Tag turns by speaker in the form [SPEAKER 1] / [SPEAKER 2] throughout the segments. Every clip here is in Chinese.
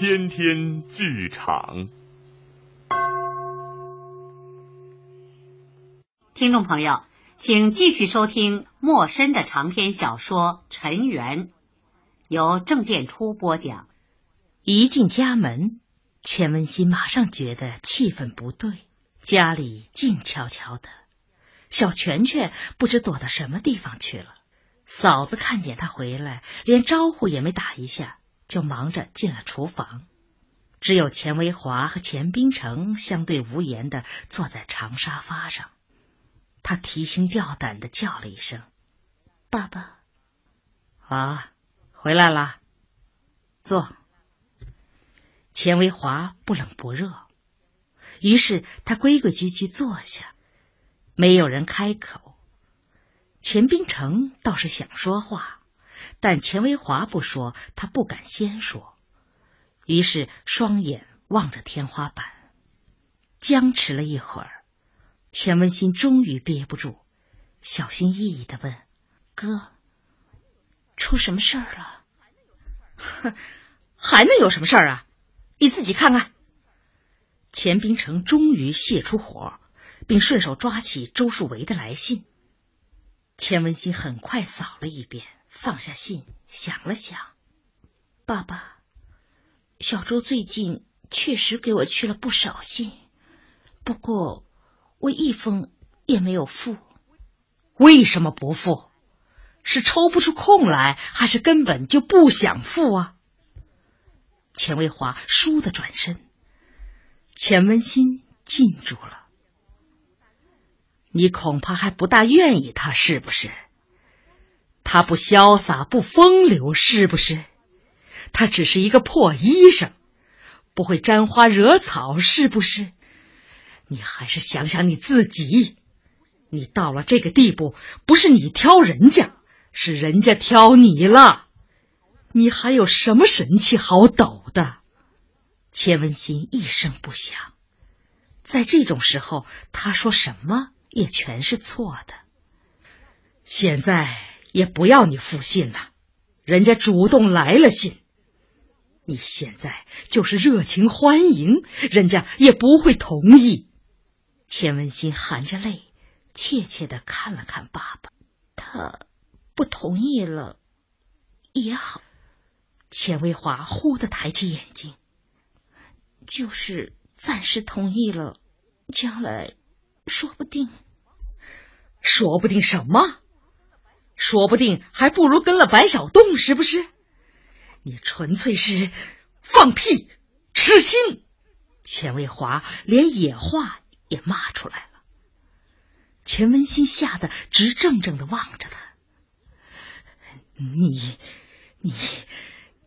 [SPEAKER 1] 天天剧场。
[SPEAKER 2] 听众朋友，请继续收听莫深的长篇小说《尘缘》，由郑建初播讲。
[SPEAKER 3] 一进家门，钱文新马上觉得气氛不对。家里静悄悄的，小泉泉不知躲到什么地方去了。嫂子看见他回来，连招呼也没打一下，就忙着进了厨房。只有钱维华和钱冰城相对无言的坐在长沙发上。他提心吊胆的叫了一声：“爸爸。”啊，回来了，坐。钱维华不冷不热，于是他规规矩矩坐下，没有人开口。钱冰城倒是想说话，但钱维华不说，他不敢先说，于是双眼望着天花板，僵持了一会儿。钱文新终于憋不住，小心翼翼的问：“哥，出什么事儿了？”“哼，还能有什么事儿啊？你自己看看。”钱冰城终于泄出火，并顺手抓起周树维的来信。钱文新很快扫了一遍，放下信，想了想：“爸爸，小周最近确实给我去了不少信，不过……”我一封也没有付，为什么不付？是抽不出空来，还是根本就不想付啊？钱卫华倏地转身，钱文新禁住了。你恐怕还不大愿意他，是不是？他不潇洒，不风流，是不是？他只是一个破衣裳，不会沾花惹草，是不是？你还是想想你自己，你到了这个地步，不是你挑人家，是人家挑你了。你还有什么神气好抖的？钱文新一声不响，在这种时候，他说什么也全是错的。现在也不要你复信了，人家主动来了信，你现在就是热情欢迎，人家也不会同意。钱文新含着泪，怯怯的看了看爸爸。他不同意了也好。钱卫华忽的抬起眼睛，就是暂时同意了，将来说不定，说不定什么？说不定还不如跟了白小洞，是不是？你纯粹是放屁，痴心。钱卫华连野话。也骂出来了。钱文新吓得直怔怔的望着他。你，你，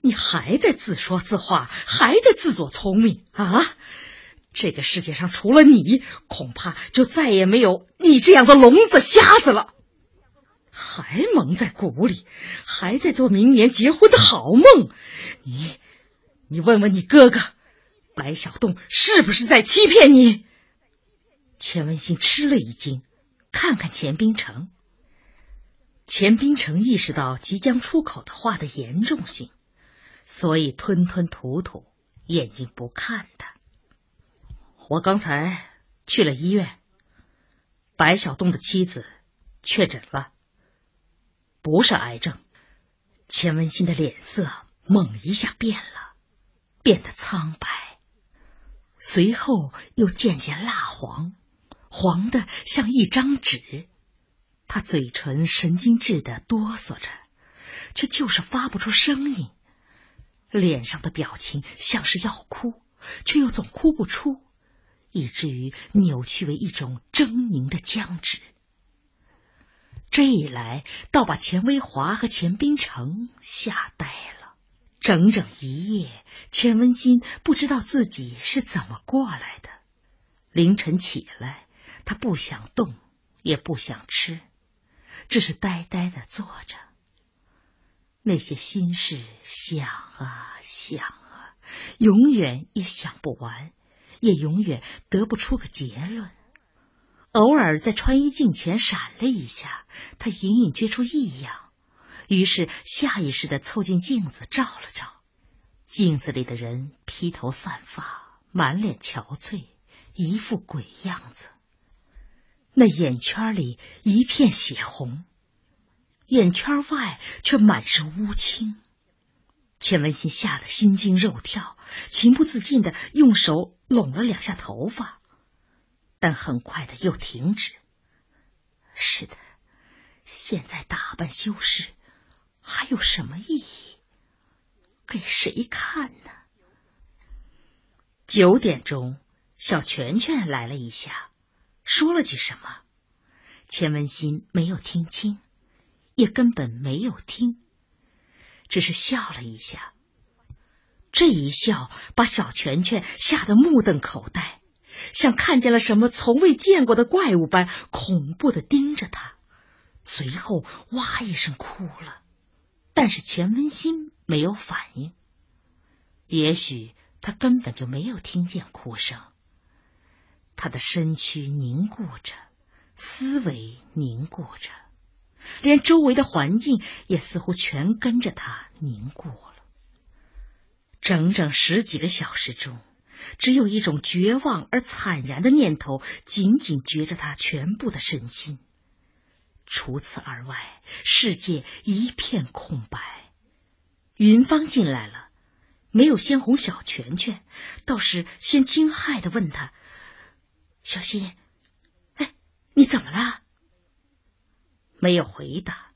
[SPEAKER 3] 你还在自说自话，还在自作聪明啊！这个世界上除了你，恐怕就再也没有你这样的聋子瞎子了。还蒙在鼓里，还在做明年结婚的好梦。你，你问问你哥哥，白小洞是不是在欺骗你？钱文新吃了一惊，看看钱冰城。钱冰城意识到即将出口的话的严重性，所以吞吞吐吐，眼睛不看他。我刚才去了医院，白小栋的妻子确诊了，不是癌症。钱文新的脸色猛一下变了，变得苍白，随后又渐渐蜡黄。黄的像一张纸，他嘴唇神经质的哆嗦着，却就是发不出声音。脸上的表情像是要哭，却又总哭不出，以至于扭曲为一种狰狞的僵直。这一来，倒把钱维华和钱冰城吓呆了。整整一夜，钱文新不知道自己是怎么过来的。凌晨起来。他不想动，也不想吃，只是呆呆的坐着。那些心事想啊想啊，永远也想不完，也永远得不出个结论。偶尔在穿衣镜前闪了一下，他隐隐觉出异样，于是下意识的凑近镜子照了照。镜子里的人披头散发，满脸憔悴，一副鬼样子。那眼圈里一片血红，眼圈外却满是乌青。钱文新吓得心惊肉跳，情不自禁的用手拢了两下头发，但很快的又停止。是的，现在打扮修饰还有什么意义？给谁看呢？九点钟，小拳拳来了一下，说了句什么，钱文新没有听清，也根本没有听。只是笑了一下，这一笑把小拳拳吓得目瞪口呆，像看见了什么从未见过的怪物般恐怖的盯着他。随后哇一声哭了，但是钱文新没有反应。也许他根本就没有听见哭声。他的身躯凝固着，思维凝固着。连周围的环境也似乎全跟着他凝固了。整整十几个小时中，只有一种绝望而惨然的念头紧紧攫着他全部的身心。除此而外，世界一片空白。云芳进来了，没有先哄小拳拳，倒是先惊骇的问他：“小新，哎，你怎么了？”没有回答，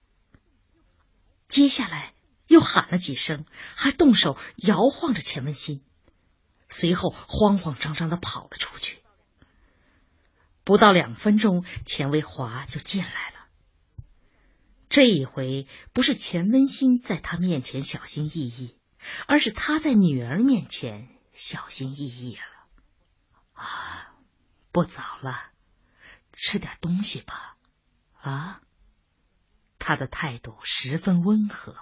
[SPEAKER 3] 接下来又喊了几声，还动手摇晃着钱文新，随后慌慌张张的跑了出去。不到两分钟，钱维华就进来了。这一回不是钱文新在他面前小心翼翼，而是他在女儿面前小心翼翼了。啊，不早了，吃点东西吧。啊。他的态度十分温和。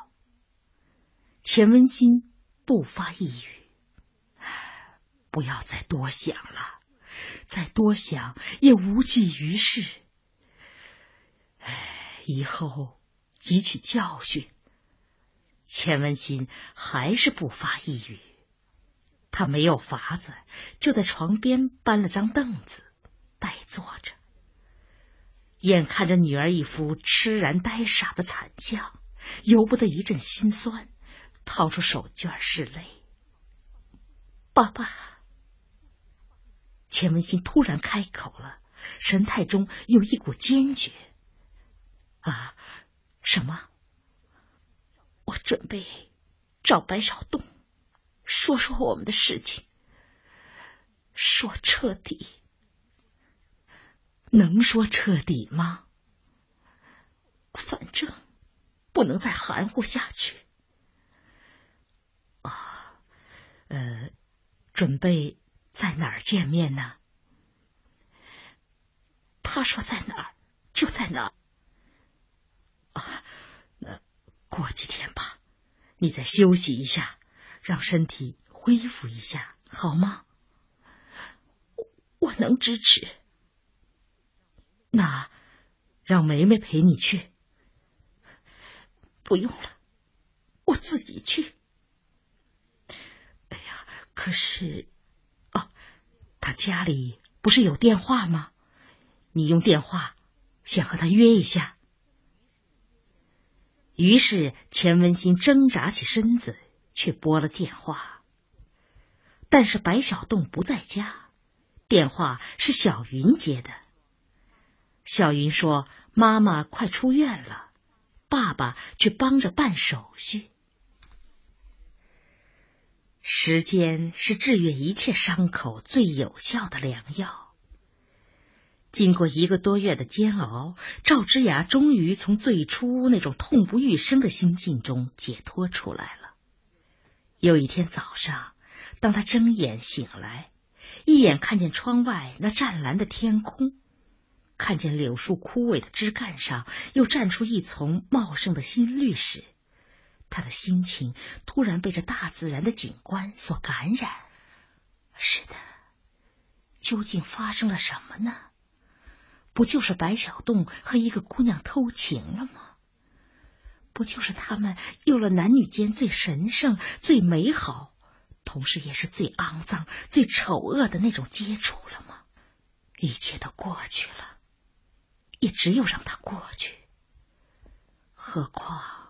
[SPEAKER 3] 钱文新不发一语，不要再多想了，再多想也无济于事。唉，以后汲取教训。钱文新还是不发一语，他没有法子，就在床边搬了张凳子，呆坐着。眼看着女儿一副痴然呆傻的惨相，由不得一阵心酸，掏出手绢拭泪。爸爸，钱文新突然开口了，神态中有一股坚决。啊，什么？我准备找白小栋说说我们的事情，说彻底。能说彻底吗？反正不能再含糊下去。啊，呃，准备在哪儿见面呢？他说在哪儿就在哪儿。啊，那过几天吧，你再休息一下，让身体恢复一下，好吗？我我能支持。那，让梅梅陪你去。不用了，我自己去。哎呀，可是，他家里不是有电话吗？你用电话想和他约一下。于是钱文新挣扎起身子去拨了电话，但是白小栋不在家，电话是小云接的。小云说：“妈妈快出院了，爸爸去帮着办手续。时间是治愈一切伤口最有效的良药。经过一个多月的煎熬，赵之雅终于从最初那种痛不欲生的心境中解脱出来了。有一天早上，当他睁眼醒来，一眼看见窗外那湛蓝的天空。”看见柳树枯萎的枝干上又绽出一丛茂盛的新绿时，他的心情突然被这大自然的景观所感染。是的，究竟发生了什么呢？不就是白小洞和一个姑娘偷情了吗？不就是他们有了男女间最神圣、最美好、同时也是最肮脏、最丑恶的那种接触了吗？一切都过去了，也只有让它过去。何况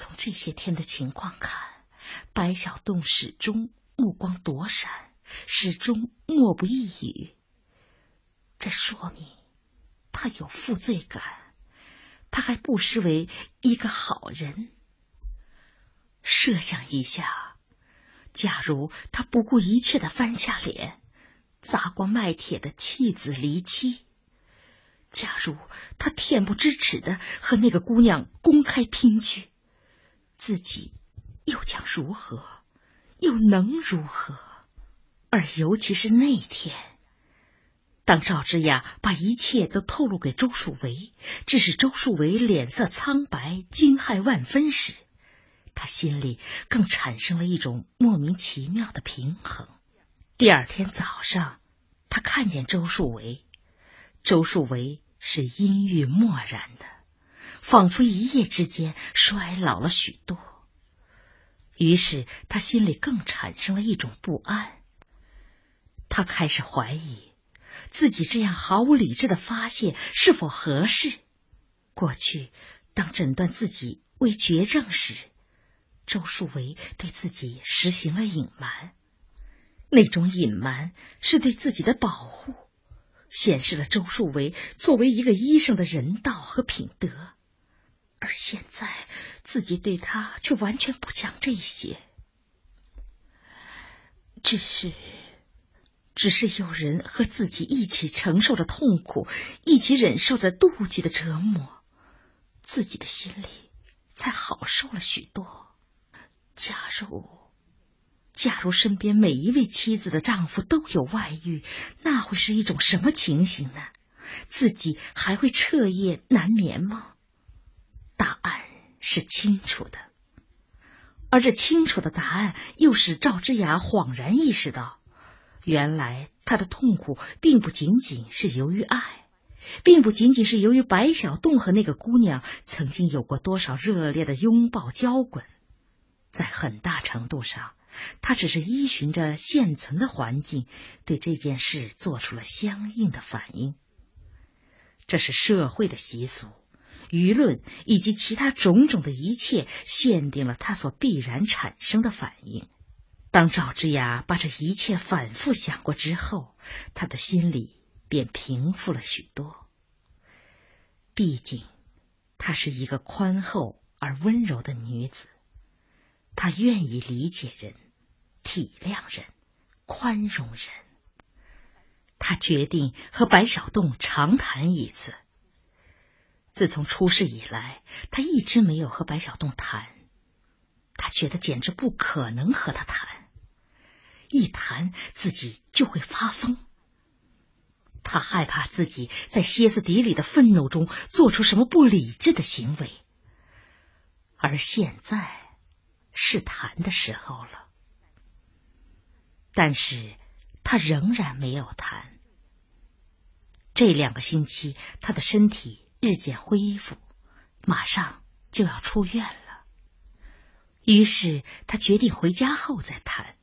[SPEAKER 3] 从这些天的情况看，白小栋始终目光躲闪，始终默不一语。这说明他有负罪感，他还不失为一个好人。设想一下，假如他不顾一切的翻下脸，砸锅卖铁的弃子离妻；假如他恬不知耻的和那个姑娘公开姘居，自己又将如何？又能如何？而尤其是那天。当赵之雅把一切都透露给周树维，致使周树维脸色苍白、惊骇万分时，他心里更产生了一种莫名其妙的平衡。第二天早上，他看见周树维，周树维是阴郁漠然的，仿佛一夜之间衰老了许多。于是他心里更产生了一种不安，他开始怀疑。自己这样毫无理智的发泄是否合适？过去，当诊断自己为绝症时，周树维对自己实行了隐瞒，那种隐瞒是对自己的保护，显示了周树维作为一个医生的人道和品德。而现在，自己对他却完全不讲这些，只是。只是有人和自己一起承受着痛苦，一起忍受着妒忌的折磨，自己的心里才好受了许多。假如，假如身边每一位妻子的丈夫都有外遇，那会是一种什么情形呢？自己还会彻夜难眠吗？答案是清楚的，而这清楚的答案又使赵之雅恍然意识到。原来他的痛苦并不仅仅是由于爱，并不仅仅是由于白小洞和那个姑娘曾经有过多少热烈的拥抱交滚，在很大程度上，他只是依循着现存的环境，对这件事做出了相应的反应。这是社会的习俗、舆论以及其他种种的一切，限定了他所必然产生的反应。当赵之雅把这一切反复想过之后，他的心里便平复了许多。毕竟，她是一个宽厚而温柔的女子，她愿意理解人、体谅人、宽容人。他决定和白小栋长谈一次。自从出事以来，他一直没有和白小洞谈，他觉得简直不可能和他谈。一谈自己就会发疯，他害怕自己在歇斯底里的愤怒中做出什么不理智的行为，而现在是谈的时候了。但是他仍然没有谈。这两个星期，他的身体日渐恢复，马上就要出院了。于是他决定回家后再谈。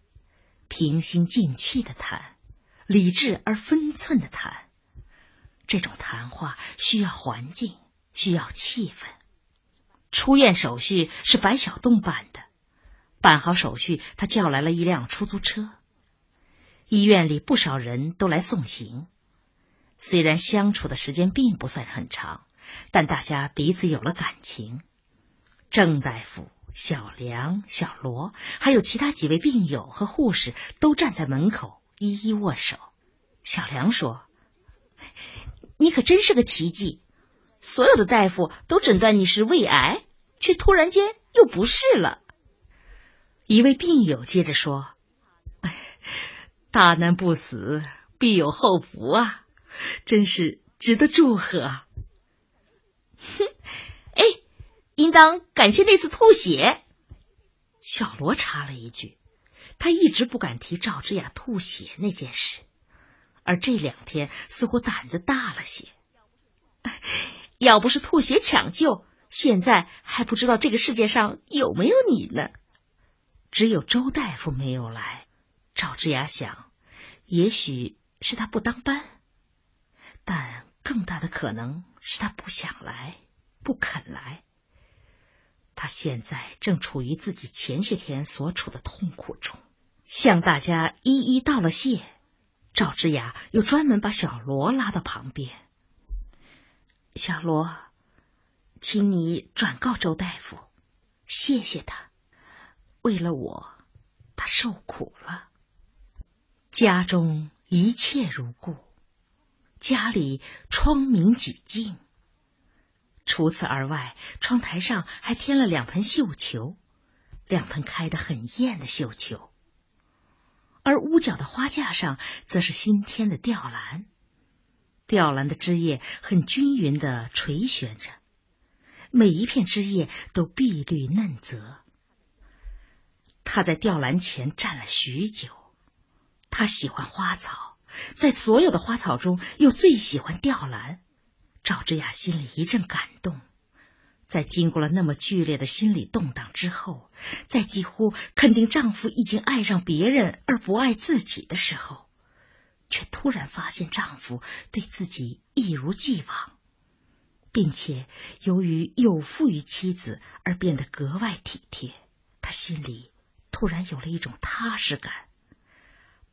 [SPEAKER 3] 平心静气的谈，理智而分寸的谈。这种谈话需要环境，需要气氛。出院手续是白小洞办的，办好手续，他叫来了一辆出租车。医院里不少人都来送行。虽然相处的时间并不算很长，但大家彼此有了感情。郑大夫。小梁、小罗，还有其他几位病友和护士都站在门口，一一握手。小梁说：“你可真是个奇迹！所有的大夫都诊断你是胃癌，却突然间又不是了。”一位病友接着说：“大难不死，必有后福啊！真是值得祝贺。”哼。哎应当感谢那次吐血。小罗插了一句，他一直不敢提赵之雅吐血那件事，而这两天似乎胆子大了些。要不是吐血抢救，现在还不知道这个世界上有没有你呢。只有周大夫没有来。赵之雅想，也许是他不当班，但更大的可能是他不想来，不肯来。他现在正处于自己前些天所处的痛苦中，向大家一一道了谢。赵之雅又专门把小罗拉到旁边：“小罗，请你转告周大夫，谢谢他，为了我，他受苦了。家中一切如故，家里窗明几净。”除此而外，窗台上还添了两盆绣球，两盆开得很艳的绣球。而屋角的花架上，则是新添的吊兰，吊兰的枝叶很均匀的垂悬着，每一片枝叶都碧绿嫩泽。他在吊兰前站了许久，他喜欢花草，在所有的花草中，又最喜欢吊兰。赵之雅心里一阵感动，在经过了那么剧烈的心理动荡之后，在几乎肯定丈夫已经爱上别人而不爱自己的时候，却突然发现丈夫对自己一如既往，并且由于有负于妻子而变得格外体贴，她心里突然有了一种踏实感。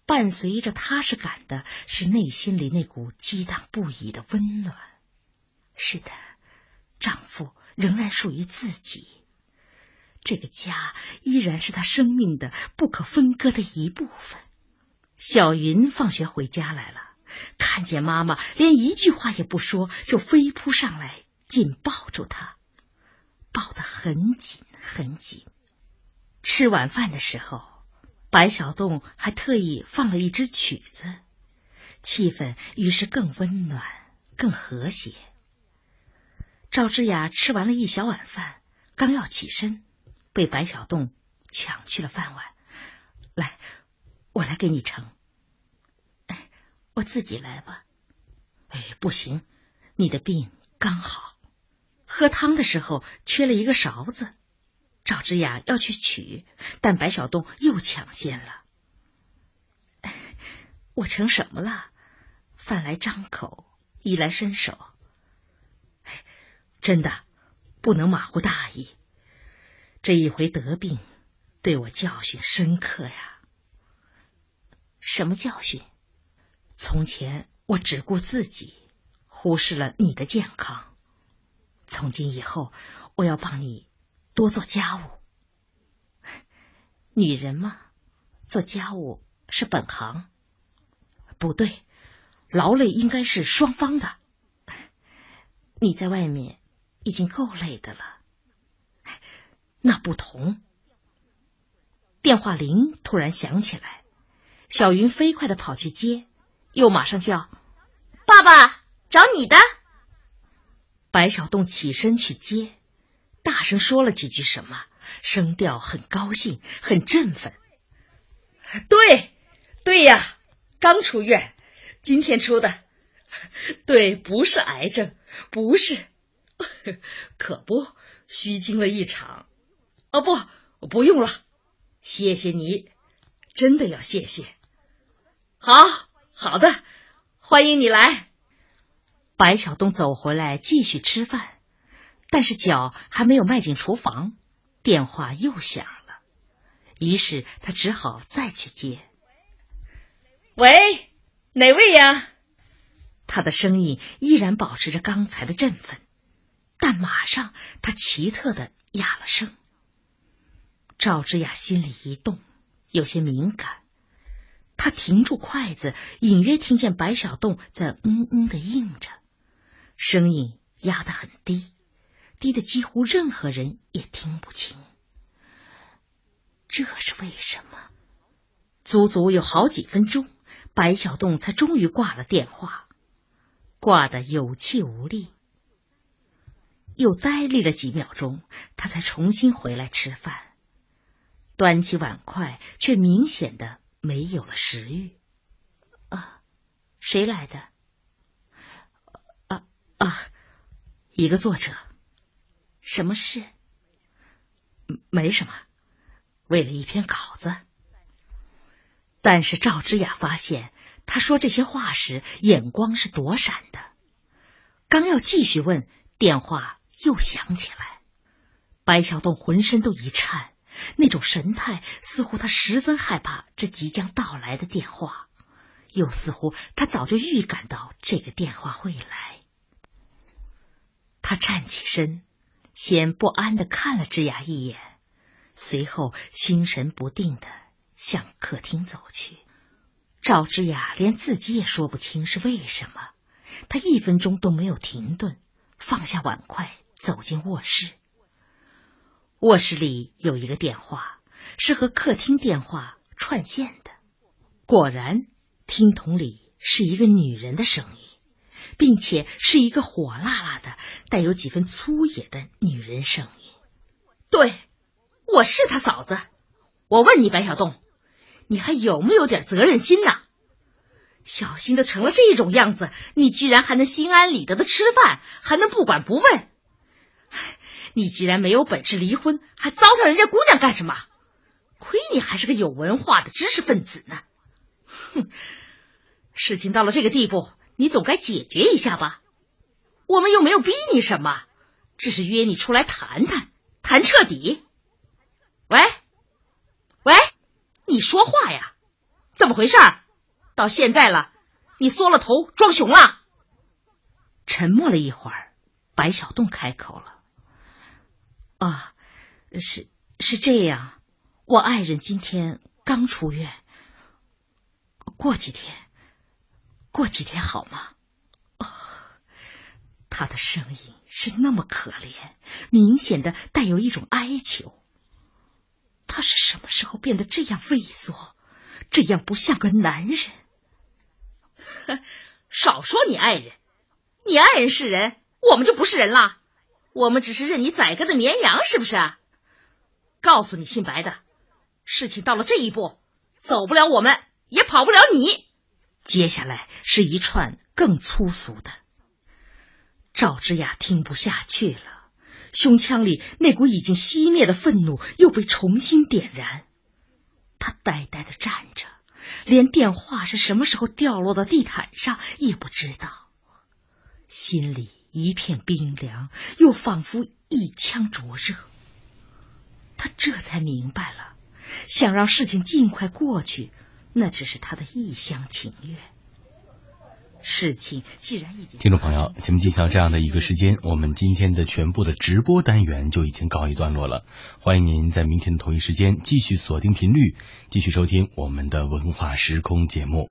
[SPEAKER 3] 伴随着踏实感的是内心里那股激荡不已的温暖。是的，丈夫仍然属于自己，这个家依然是他生命的不可分割的一部分。小云放学回家来了，看见妈妈，连一句话也不说，就飞扑上来，紧抱住她，抱得很紧很紧。吃晚饭的时候，白小洞还特意放了一支曲子，气氛于是更温暖，更和谐。赵之雅吃完了一小碗饭，刚要起身，被白小洞抢去了饭碗。来，我来给你盛。哎，我自己来吧。哎，不行，你的病刚好，喝汤的时候缺了一个勺子。赵之雅要去取，但白小洞又抢先了。我成什么了？饭来张口，衣来伸手。真的不能马虎大意。这一回得病，对我教训深刻呀。什么教训？从前我只顾自己，忽视了你的健康。从今以后，我要帮你多做家务。女人嘛，做家务是本行。不对，劳累应该是双方的。你在外面。已经够累的了，那不同。电话铃突然响起来，小云飞快的跑去接，又马上叫：“
[SPEAKER 4] 爸爸，找你的。”
[SPEAKER 3] 白小洞起身去接，大声说了几句什么，声调很高兴，很振奋。对，对呀，刚出院，今天出的。对，不是癌症，不是。可不，虚惊了一场。哦，不，不用了，谢谢你，真的要谢谢。好，好的，欢迎你来。白小东走回来继续吃饭，但是脚还没有迈进厨房，电话又响了，于是他只好再去接。喂，哪位呀？他的声音依然保持着刚才的振奋。但马上，他奇特的哑了声。赵之雅心里一动，有些敏感。他停住筷子，隐约听见白小洞在嗯嗯的应着，声音压得很低，低的几乎任何人也听不清。这是为什么？足足有好几分钟，白小栋才终于挂了电话，挂得有气无力。又呆立了几秒钟，他才重新回来吃饭，端起碗筷，却明显的没有了食欲。啊，谁来的？啊啊，一个作者。什么事？没什么，为了一篇稿子。但是赵之雅发现，他说这些话时眼光是躲闪的。刚要继续问，电话又响起来。白小栋浑身都一颤，那种神态似乎他十分害怕这即将到来的电话，又似乎他早就预感到这个电话会来。他站起身，先不安的看了智雅一眼，随后心神不定的向客厅走去。赵之雅连自己也说不清是为什么，他一分钟都没有停顿，放下碗筷，走进卧室。卧室里有一个电话，是和客厅电话串线的。果然，听筒里是一个女人的声音。并且是一个火辣辣的、带有几分粗野的女人声音。对，我是他嫂子。我问你，白小栋，你还有没有点责任心呢？小心的成了这种样子，你居然还能心安理得的吃饭，还能不管不问？你既然没有本事离婚，还糟蹋人家姑娘干什么？亏你还是个有文化的知识分子呢！哼，事情到了这个地步。你总该解决一下吧，我们又没有逼你什么，只是约你出来谈谈，谈彻底。喂，喂，你说话呀？怎么回事？到现在了，你缩了头装熊了？沉默了一会儿，白小栋开口了：“啊，是是这样，我爱人今天刚出院，过几天。”过几天好吗？哦，他的声音是那么可怜，明显的带有一种哀求。他是什么时候变得这样畏缩，这样不像个男人？哼 少说你爱人，你爱人是人，我们就不是人啦。我们只是任你宰割的绵羊，是不是？告诉你姓白的，事情到了这一步，走不了我们，也跑不了你。接下来是一串更粗俗的。赵之雅听不下去了，胸腔里那股已经熄灭的愤怒又被重新点燃。他呆呆的站着，连电话是什么时候掉落到地毯上也不知道，心里一片冰凉，又仿佛一腔灼热。他这才明白了，想让事情尽快过去。那只是他的一厢情愿。事情既然已经……
[SPEAKER 5] 听众朋友，节目进行到这样的一个时间，我们今天的全部的直播单元就已经告一段落了。欢迎您在明天的同一时间继续锁定频率，继续收听我们的文化时空节目。